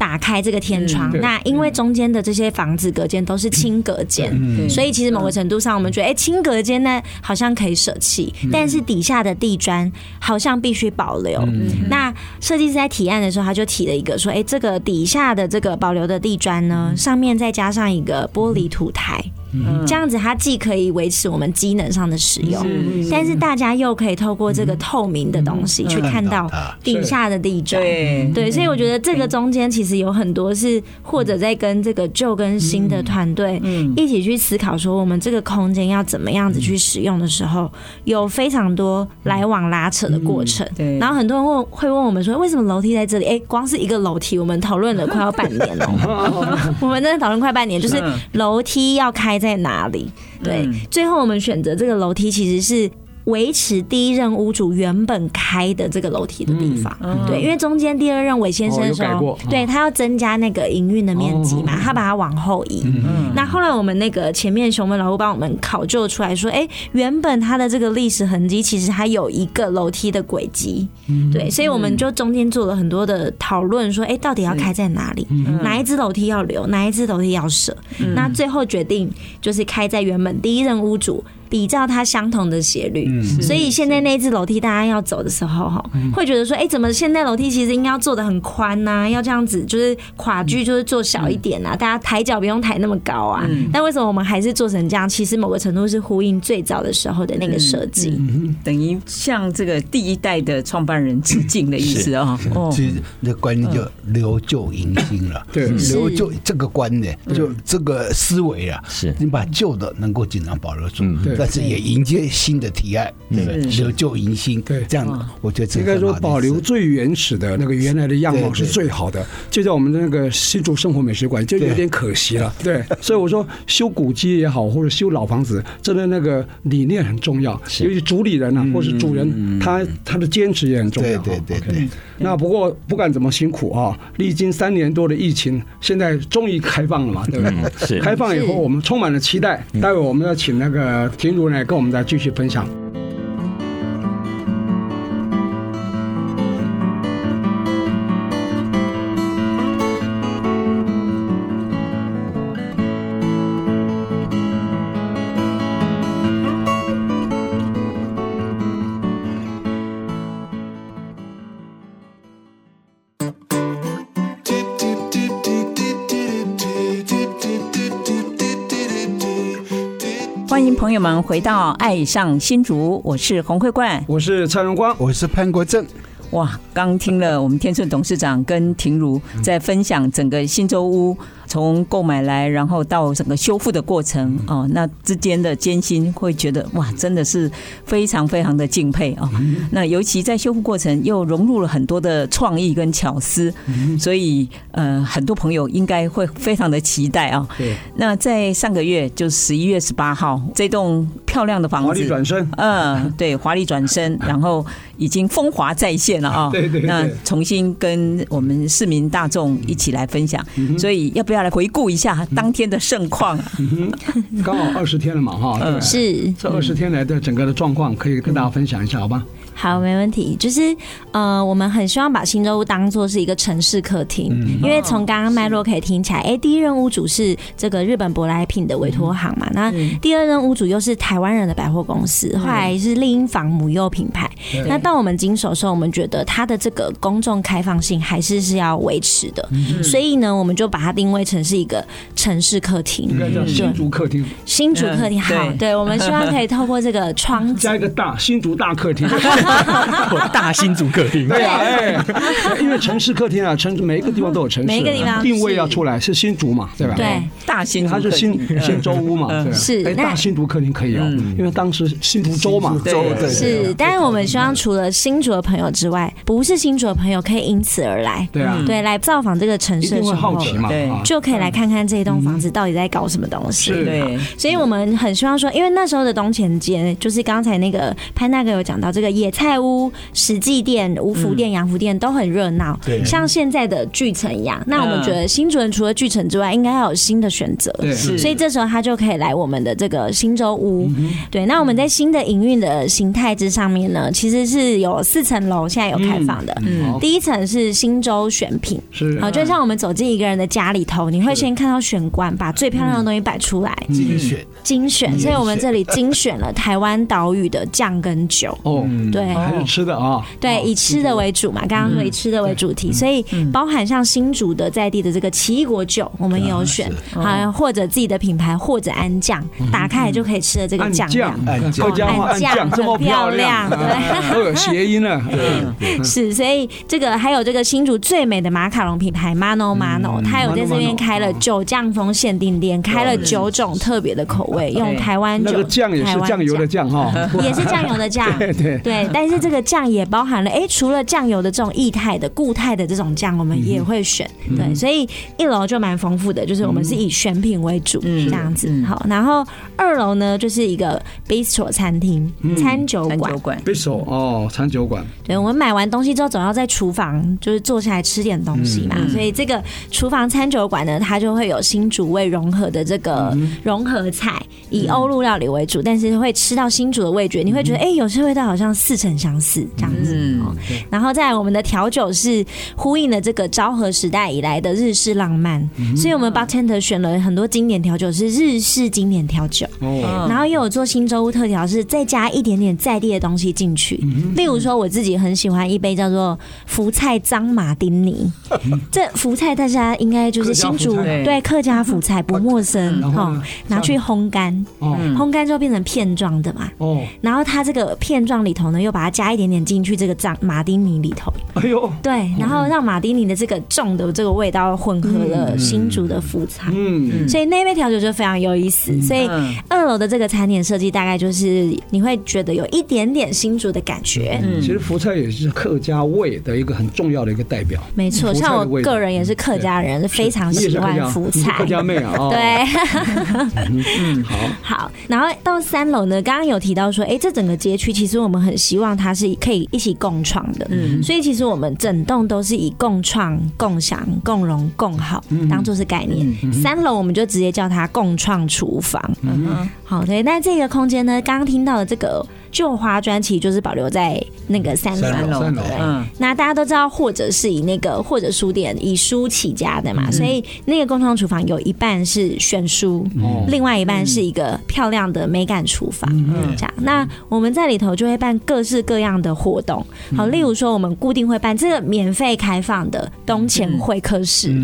[SPEAKER 5] 打开这个天窗，那因为中间的这些房子隔间都是轻隔间，所以其实某个程度上，我们觉得，哎，轻隔间呢好像可以舍弃，但是底下的地砖好像必须保留。那设计师在提案的时候，他就提了一个说，哎，这个底下的这个保留的地砖呢，上面再加上一个玻璃土台。这样子，它既可以维持我们机能上的使用，但是大家又可以透过这个透明的东西去看到底下的地砖。对对，所以我觉得这个中间其实有很多是或者在跟这个旧跟新的团队一起去思考，说我们这个空间要怎么样子去使用的时候，有非常多来往拉扯的过程。对，然后很多人问会问我们说，为什么楼梯在这里？哎，光是一个楼梯，我们讨论了快要半年了。我们真的讨论快半年，就是楼梯要开。在哪里？对，最后我们选择这个楼梯，其实是。维持第一任屋主原本开的这个楼梯的地方，对，因为中间第二任韦先生的时候，对他要增加那个营运的面积嘛，他把它往后移。那后来我们那个前面熊文老师帮我们考究出来说，哎，原本它的这个历史痕迹其实还有一个楼梯的轨迹，对，所以我们就中间做了很多的讨论，说，哎，到底要开在哪里？哪一只楼梯要留？哪一只楼梯要舍？那最后决定就是开在原本第一任屋主。比照它相同的斜率，所以现在那只楼梯大家要走的时候哈，会觉得说，哎，怎么现在楼梯其实应该要做的很宽呐？要这样子，就是跨距就是做小一点啊，大家抬脚不用抬那么高啊。但为什么我们还是做成这样？其实某个程度是呼应最早的时候的那个设计，
[SPEAKER 1] 等于向这个第一代的创办人致敬的意思啊。
[SPEAKER 3] 哦，其实那观念就留旧迎新了。对，留旧这个观念，就这个思维啊，是。你把旧的能够尽量保留住。对。但是也迎接新的提案，对不对？留旧迎新，对，这样我觉得
[SPEAKER 2] 应该说保留最原始的那个原来的样貌是最好的。就在我们的那个新竹生活美食馆，就有点可惜了。对，所以我说修古迹也好，或者修老房子，真的那个理念很重要。尤其主理人啊，或是主人，他他的坚持也很重要。
[SPEAKER 3] 对对对对。
[SPEAKER 2] 那不过不管怎么辛苦啊，历经三年多的疫情，现在终于开放了嘛，对不对？是。开放以后，我们充满了期待。待会我们要请那个婷茹来跟我们再继续分享。
[SPEAKER 1] 朋友们，回到爱上新竹，我是洪慧冠，
[SPEAKER 2] 我是蔡荣光，
[SPEAKER 3] 我是潘国正。
[SPEAKER 1] 哇，刚听了我们天顺董事长跟婷如在分享整个新洲屋从购买来，然后到整个修复的过程哦，那之间的艰辛，会觉得哇，真的是非常非常的敬佩哦。那尤其在修复过程又融入了很多的创意跟巧思，所以呃，很多朋友应该会非常的期待啊。对。那在上个月，就十一月十八号，这栋漂亮的房子华
[SPEAKER 2] 丽转身，
[SPEAKER 1] 嗯，对，华丽转身，然后已经风华再现了 啊。对对。那重新跟我们市民大众一起来分享，所以要不要来回顾一下当天的盛况？
[SPEAKER 2] 刚好二十天了嘛，哈。嗯，
[SPEAKER 5] 是。
[SPEAKER 2] 这二十天来的整个的状况，可以跟大家分享一下，好吧？
[SPEAKER 5] 好，没问题。就是呃，我们很希望把新洲屋当做是一个城市客厅，嗯、因为从刚刚脉络可以听起来，哎、欸，第一任屋主是这个日本舶来品的委托行嘛，那第二任屋主又是台湾人的百货公司，后来是丽婴房母幼品牌。那到我们经手的时候，我们觉得它的这个公众开放性还是是要维持的，所以呢，我们就把它定位成是一个城市客厅，
[SPEAKER 2] 应该叫新竹客厅。
[SPEAKER 5] 新竹客厅好，对，我们希望可以透过这个窗
[SPEAKER 2] 加一个大新竹大客厅。
[SPEAKER 4] 大新竹客厅，
[SPEAKER 2] 对啊，哎，因为城市客厅啊，城每一个地方都有城市，
[SPEAKER 5] 每一个地方
[SPEAKER 2] 定位要出来是新竹嘛，对吧？
[SPEAKER 5] 对，
[SPEAKER 1] 大新
[SPEAKER 2] 它是新新洲屋嘛，对，
[SPEAKER 5] 是
[SPEAKER 2] 哎，大新竹客厅可以哦，因为当时新竹州嘛，州对
[SPEAKER 5] 是，但是我们希望除了新竹的朋友之外，不是新竹的朋友可以因此而来，
[SPEAKER 2] 对啊，
[SPEAKER 5] 对，来造访这个城市的时候，
[SPEAKER 1] 对，
[SPEAKER 5] 就可以来看看这一栋房子到底在搞什么东西，对，所以我们很希望说，因为那时候的东前街，就是刚才那个潘大哥有讲到这个野菜屋。实际店、五福店、洋福店都很热闹，对，像现在的聚城一样。那我们觉得新主人除了聚城之外，应该要有新的选择，对，所以这时候他就可以来我们的这个新洲屋。对，那我们在新的营运的形态之上面呢，其实是有四层楼，现在有开放的。嗯，第一层是新洲选品，是啊，就像我们走进一个人的家里头，你会先看到玄关把最漂亮的东西摆出来，
[SPEAKER 3] 精选，
[SPEAKER 5] 精选。所以我们这里精选了台湾岛屿的酱跟酒。哦，对。
[SPEAKER 2] 吃的啊，
[SPEAKER 5] 对，以吃的为主嘛。刚刚说以吃的为主题，所以包含像新竹的在地的这个奇异果酒，我们也有选，啊，或者自己的品牌，或者安酱，打开来就可以吃的这个酱酱，
[SPEAKER 2] 安酱。这么漂亮，对，都有谐音了。
[SPEAKER 5] 是，所以这个还有这个新竹最美的马卡龙品牌 Mano Mano，它有在这边开了酒酱风限定店，开了九种特别的口味，用台湾酒，那
[SPEAKER 2] 个酱也是酱油的酱哈，
[SPEAKER 5] 也是酱油的酱，对 对。对，但是这个。酱也包含了，哎，除了酱油的这种液态的、固态的这种酱，我们也会选。对，所以一楼就蛮丰富的，就是我们是以选品为主，这样子。好，然后二楼呢，就是一个 bistro 餐厅、餐酒馆。
[SPEAKER 2] bistro 哦，餐酒馆。
[SPEAKER 5] 对，我们买完东西之后，总要在厨房就是坐下来吃点东西嘛，所以这个厨房餐酒馆呢，它就会有新竹味融合的这个融合菜，以欧陆料理为主，但是会吃到新竹的味觉，你会觉得哎，有些味道好像似曾相似。这样子，嗯、然后再来我们的调酒是呼应了这个昭和时代以来的日式浪漫，嗯、所以我们 bartender 选了很多经典调酒是日式经典调酒，哦、然后又有做新洲屋特调是再加一点点在地的东西进去，嗯、例如说我自己很喜欢一杯叫做福菜张马丁尼，嗯、这福菜大家应该就是新竹对客家福菜不陌生哈，拿去烘干，哦、烘干之后变成片状的嘛，哦，然后它这个片状里头呢又把它加一点。点点进去这个酱马丁尼里头，哎呦，对，然后让马丁尼的这个重的这个味道混合了新竹的福菜，嗯，所以那杯调酒就非常有意思。所以二楼的这个餐点设计大概就是你会觉得有一点点新竹的感觉。嗯，
[SPEAKER 2] 其实福菜也是客家味的一个很重要的一个代表。
[SPEAKER 5] 没错，像我个人也是客家人，非常喜欢福菜。
[SPEAKER 2] 客家妹啊，
[SPEAKER 5] 对，
[SPEAKER 2] 嗯，好，
[SPEAKER 5] 好，然后到三楼呢，刚刚有提到说，哎，这整个街区其实我们很希望它是。可以一起共创的，嗯，所以其实我们整栋都是以共创、共享、共荣、共好当做是概念。三楼我们就直接叫它共创厨房。嗯，好，对。那这个空间呢，刚刚听到的这个。旧花砖其实就是保留在那个三楼，三楼，嗯，那大家都知道，或者是以那个或者书店以书起家的嘛，所以那个共创厨房有一半是选书，另外一半是一个漂亮的美感厨房，这样。那我们在里头就会办各式各样的活动，好，例如说我们固定会办这个免费开放的东前会客室，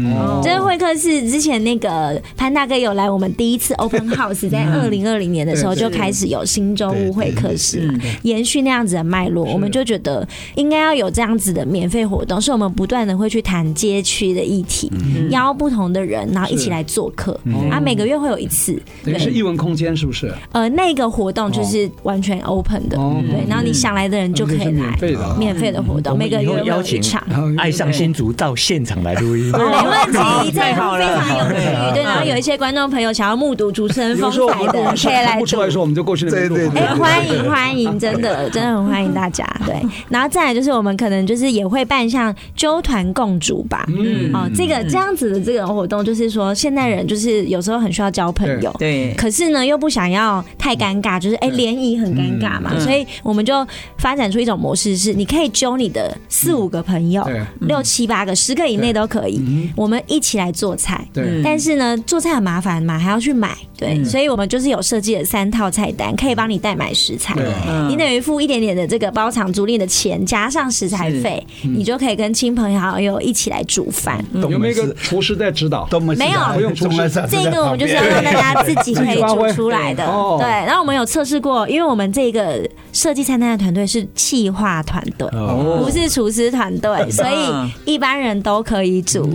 [SPEAKER 5] 这个会客室之前那个潘大哥有来，我们第一次 open house 在二零二零年的时候就开始有新洲屋会客室。始延续那样子的脉络，我们就觉得应该要有这样子的免费活动，是我们不断的会去谈街区的议题，邀不同的人，然后一起来做客。啊，每个月会有一次，
[SPEAKER 2] 对，是艺文空间是不是？
[SPEAKER 5] 呃，那个活动就是完全 open 的，对，然后你想来的人就可以来，免费的，免费的活动，每个月
[SPEAKER 4] 邀请场。爱上新竹到现场来录音，没
[SPEAKER 5] 问题，这个非常有趣，对，然后有一些观众朋友想要目睹主持人风采的，可以来。
[SPEAKER 2] 出来说我们就过去那边录。
[SPEAKER 5] 哎，欢迎欢迎，真的 真的很欢迎大家。对，然后再来就是我们可能就是也会办像揪团共主吧。嗯，哦，这个这样子的这个活动，就是说现代人就是有时候很需要交朋友，对，可是呢又不想要太尴尬，就是哎联谊很尴尬嘛，所以我们就发展出一种模式，是你可以揪你的四五个朋友，六七八个，十个以内都可以，我们一起来做菜。对，但是呢做菜很麻烦嘛，还要去买。对，所以我们就是有设计了三套菜单，可以帮你代买食材。你等于付一点点的这个包场租赁的钱，加上食材费，你就可以跟亲朋好友一起来煮饭。
[SPEAKER 2] 有没有一个厨师在指导？
[SPEAKER 5] 没有，不用厨师。这个我们就是要让大家自己可以 煮出来的。对，然后我们有测试过，因为我们这个设计菜单的团队是企划团队，不是厨师团队，所以一般人都可以煮。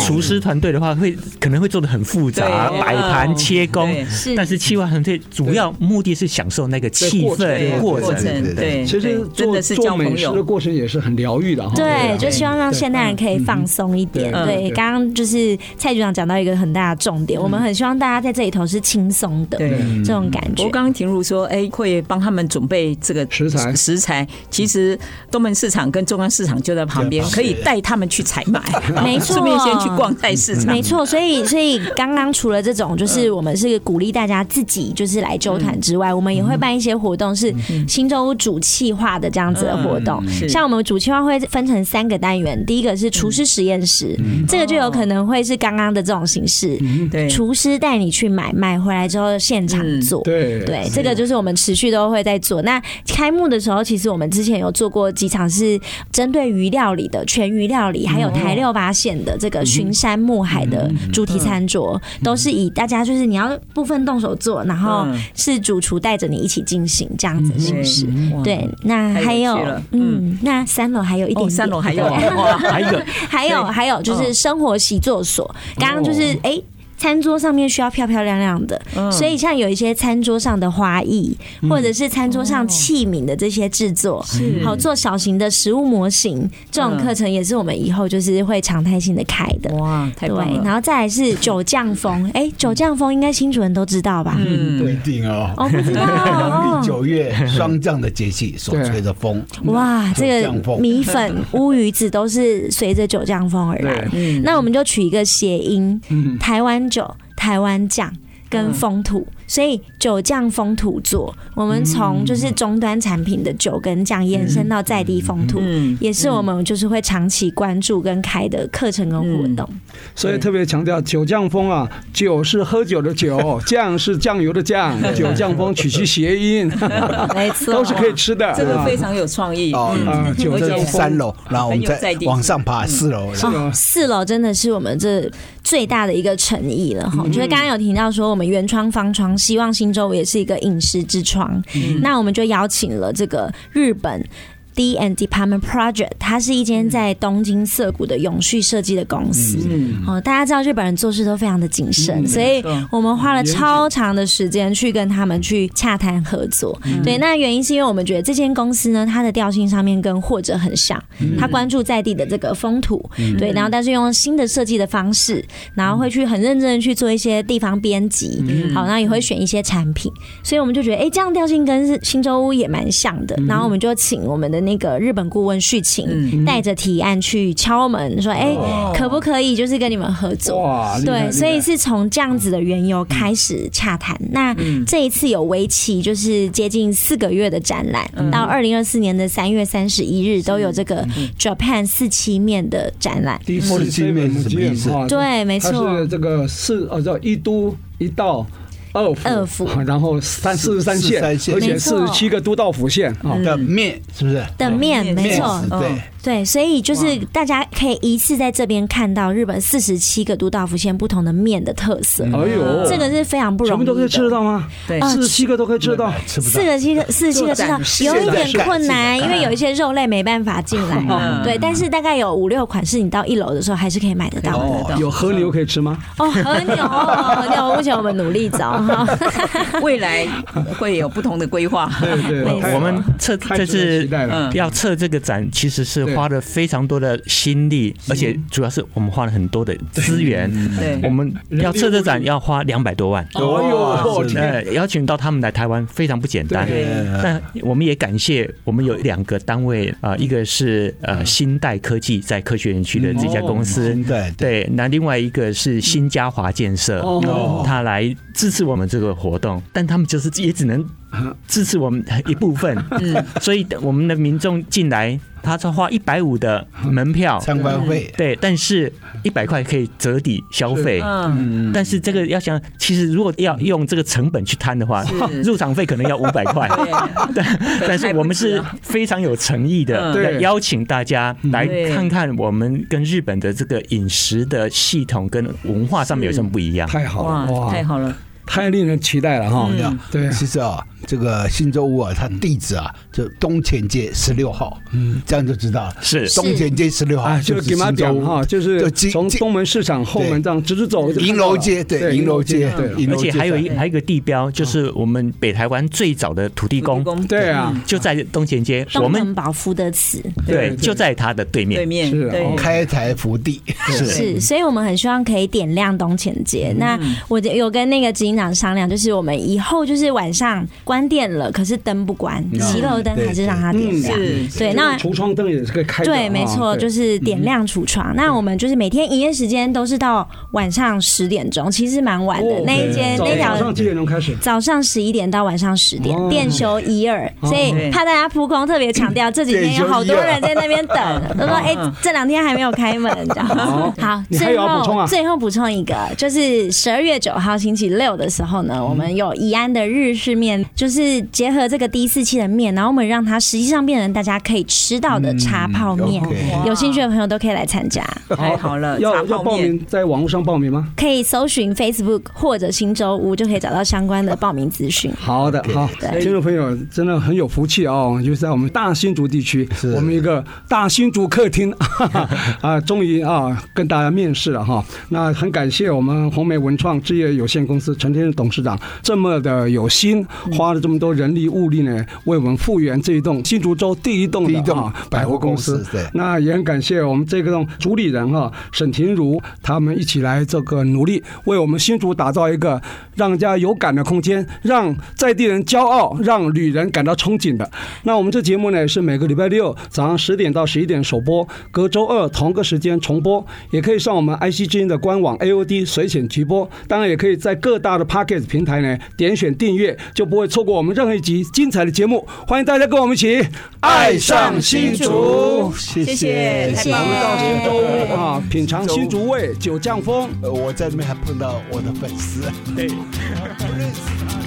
[SPEAKER 4] 厨师团队的话，会可能会做的很复杂，摆盘、切工。是，但是企划团队主要目的是享受那个气氛过程。对，
[SPEAKER 2] 其实做做美食的过程也是很疗愈的哈。
[SPEAKER 5] 对，就希望让现代人可以放松一点。对，刚刚就是蔡局长讲到一个很大的重点，我们很希望大家在这里头是轻松的，对这种感觉。
[SPEAKER 1] 我刚刚婷如说，哎，会帮他们准备这个食材，食材其实东门市场跟中央市场就在旁边，可以带他们去采买。
[SPEAKER 5] 没错，顺便先去逛菜市场。没错，所以所以刚刚除了这种，就是我们是。鼓励大家自己就是来周团之外，我们也会办一些活动，是新洲屋主气化的这样子的活动。像我们主气化会分成三个单元，第一个是厨师实验室，这个就有可能会是刚刚的这种形式，对，厨师带你去买，买回来之后现场做。对对，这个就是我们持续都会在做。那开幕的时候，其实我们之前有做过几场是针对鱼料理的全鱼料理，还有台六八线的这个巡山牧海的主题餐桌，都是以大家就是你要。部分动手做，然后是主厨带着你一起进行这样子的形式。对，那还有，嗯，那三楼还有一点，
[SPEAKER 1] 三楼还有，
[SPEAKER 4] 还有，
[SPEAKER 5] 还有，还有就是生活习作所。刚刚就是哎。餐桌上面需要漂漂亮亮的，所以像有一些餐桌上的花艺，或者是餐桌上器皿的这些制作，好做小型的食物模型，这种课程也是我们以后就是会常态性的开的。哇，太棒了！对，然后再来是 酒酱风，哎，酒酱风应该新主人都知道吧？
[SPEAKER 3] 嗯，不一定哦。
[SPEAKER 5] 哦，不知道。农
[SPEAKER 3] 历九月霜降的节气所吹的风，
[SPEAKER 5] 哇，这个米粉、乌鱼子都是随着酒酱风而来。那我们就取一个谐音，台湾。酒，台湾酱跟风土。所以酒酱风土做，我们从就是终端产品的酒跟酱延伸到在地风土，嗯也是我们就是会长期关注跟开的课程跟活动。
[SPEAKER 2] 所以特别强调酒酱风啊，酒是喝酒的酒，酱是酱油的酱，酒酱风取其谐音，
[SPEAKER 5] 没错，
[SPEAKER 2] 都是可以吃的。
[SPEAKER 1] 这个非常有创意哦。
[SPEAKER 3] 酒在三楼，然后我们再往上爬四楼。
[SPEAKER 5] 四楼真的是我们这最大的一个诚意了哈。就是刚刚有提到说我们原创方窗。希望新洲也是一个饮食之窗，嗯、那我们就邀请了这个日本。D and Department Project，它是一间在东京涩谷的永续设计的公司。哦，大家知道日本人做事都非常的谨慎，所以我们花了超长的时间去跟他们去洽谈合作。对，那原因是因为我们觉得这间公司呢，它的调性上面跟或者很像，它关注在地的这个风土，对，然后但是用新的设计的方式，然后会去很认真的去做一些地方编辑，好，然后也会选一些产品，所以我们就觉得，哎，这样调性跟新洲屋也蛮像的，然后我们就请我们的。那个日本顾问续晴带着提案去敲门，说：“哎，可不可以就是跟你们合作？”对，所以是从这样子的缘由开始洽谈。那这一次有为期就是接近四个月的展览，到二零二四年的三月三十一日都有这个 Japan 四七面的展览。
[SPEAKER 3] 第四七面是什么意思？
[SPEAKER 5] 对，没错，
[SPEAKER 2] 是这个四呃叫一都一道。二府，然后三四十三县，而且四十七个都道府县的面，是不是？
[SPEAKER 5] 的面，没错，对。对，所以就是大家可以一次在这边看到日本四十七个都道府县不同的面的特色。哎呦，这个是非常不容易。全部
[SPEAKER 2] 都可以吃得到吗？
[SPEAKER 5] 对，
[SPEAKER 2] 四十七个都可以吃得到。
[SPEAKER 5] 四个七个，四十七个吃到有一点困难，因为有一些肉类没办法进来。对，但是大概有五六款是你到一楼的时候还是可以买得到的。
[SPEAKER 2] 有和牛可以吃吗？
[SPEAKER 5] 哦，和牛，和牛，目前我们努力找哈，
[SPEAKER 1] 未来会有不同的规划。
[SPEAKER 2] 对对，
[SPEAKER 4] 我们测这次要测这个展，其实是花了非常多的心力，而且主要是我们花了很多的资源。对，我们要测这展要花两百多万。
[SPEAKER 2] 哦哟，
[SPEAKER 4] 呃，邀请到他们来台湾非常不简单。那我们也感谢我们有两个单位啊，一个是呃新代科技在科学园区的这家公司，对。对，那另外一个是新嘉华建设，他来支持我们这个活动，但他们就是也只能。支持我们一部分，嗯，所以我们的民众进来，他只花一百五的门票。
[SPEAKER 3] 参观费，
[SPEAKER 4] 对，但是一百块可以折抵消费，嗯，但是这个要想，其实如果要用这个成本去摊的话，入场费可能要五百块，但 但是我们是非常有诚意的，对，邀请大家来看看我们跟日本的这个饮食的系统跟文化上面有什么不一样，
[SPEAKER 2] 太好了，
[SPEAKER 1] 哇，太好了。
[SPEAKER 2] 太令人期待了哈！对，
[SPEAKER 3] 其实啊，这个新洲屋啊，它地址啊，就东前街十六号，嗯，这样就知道了。
[SPEAKER 4] 是。
[SPEAKER 3] 东前街十六号，
[SPEAKER 2] 就是给他讲哈，就是从东门市场后门这样直直走，
[SPEAKER 3] 银楼街，对，银楼街，对，
[SPEAKER 4] 而且还有一还有一个地标，就是我们北台湾最早的土地公，
[SPEAKER 2] 对啊，
[SPEAKER 4] 就在东前街，
[SPEAKER 5] 我们保福德祠，
[SPEAKER 4] 对，就在它的对面，
[SPEAKER 1] 对面。是
[SPEAKER 3] 开台福地，
[SPEAKER 5] 是是，所以我们很希望可以点亮东前街。那我有跟那个金长商量，就是我们以后就是晚上关店了，可是灯不关，骑楼灯还是让它点亮。对，那
[SPEAKER 2] 橱窗灯也是可以开。
[SPEAKER 5] 对，没错，就是点亮橱窗。那我们就是每天营业时间都是到晚上十点钟，其实蛮晚的。那一间那条
[SPEAKER 2] 早上几点钟开始？
[SPEAKER 5] 早上十一点到晚上十点，店休一二，所以怕大家扑空，特别强调这几天有好多人在那边等，都说 哎，这两天还没有开门，这样。好，最后最后补充一个，就是十二月九号星期六的时候。呢，我们有宜安的日式面，就是结合这个第四期的面，然后我们让它实际上变成大家可以吃到的茶泡面。有兴趣的朋友都可以来参加。
[SPEAKER 1] 太好了，
[SPEAKER 2] 要要报名，在网络上报名吗？
[SPEAKER 5] 可以搜寻 Facebook 或者新洲屋，就可以找到相关的报名资讯。
[SPEAKER 2] 好的，好，听众朋友真的很有福气哦，就是在我们大新竹地区，我们一个大新竹客厅 啊，终于啊跟大家面试了哈。那很感谢我们红梅文创置业有限公司陈天董事长这么的有心，花了这么多人力物力呢，为我们复原这一栋新竹州第一栋的啊百货公司。对，那也很感谢我们这个栋主理人哈沈婷如，他们一起来这个努力，为我们新竹打造一个让人家有感的空间，让在地人骄傲，让旅人感到憧憬的。那我们这节目呢是每个礼拜六早上十点到十一点首播，隔周二同个时间重播，也可以上我们 IC 之音的官网 AOD 随选直播，当然也可以在各大的 Pocket 平台呢点选订阅就不会错过我们任何一集精彩的节目。欢迎大家跟我们一起爱上新竹。
[SPEAKER 1] 谢谢谢谢。
[SPEAKER 2] 我们到新竹啊品尝新竹味酒降风。
[SPEAKER 3] 呃我在这边还碰到我的粉丝。对不认识他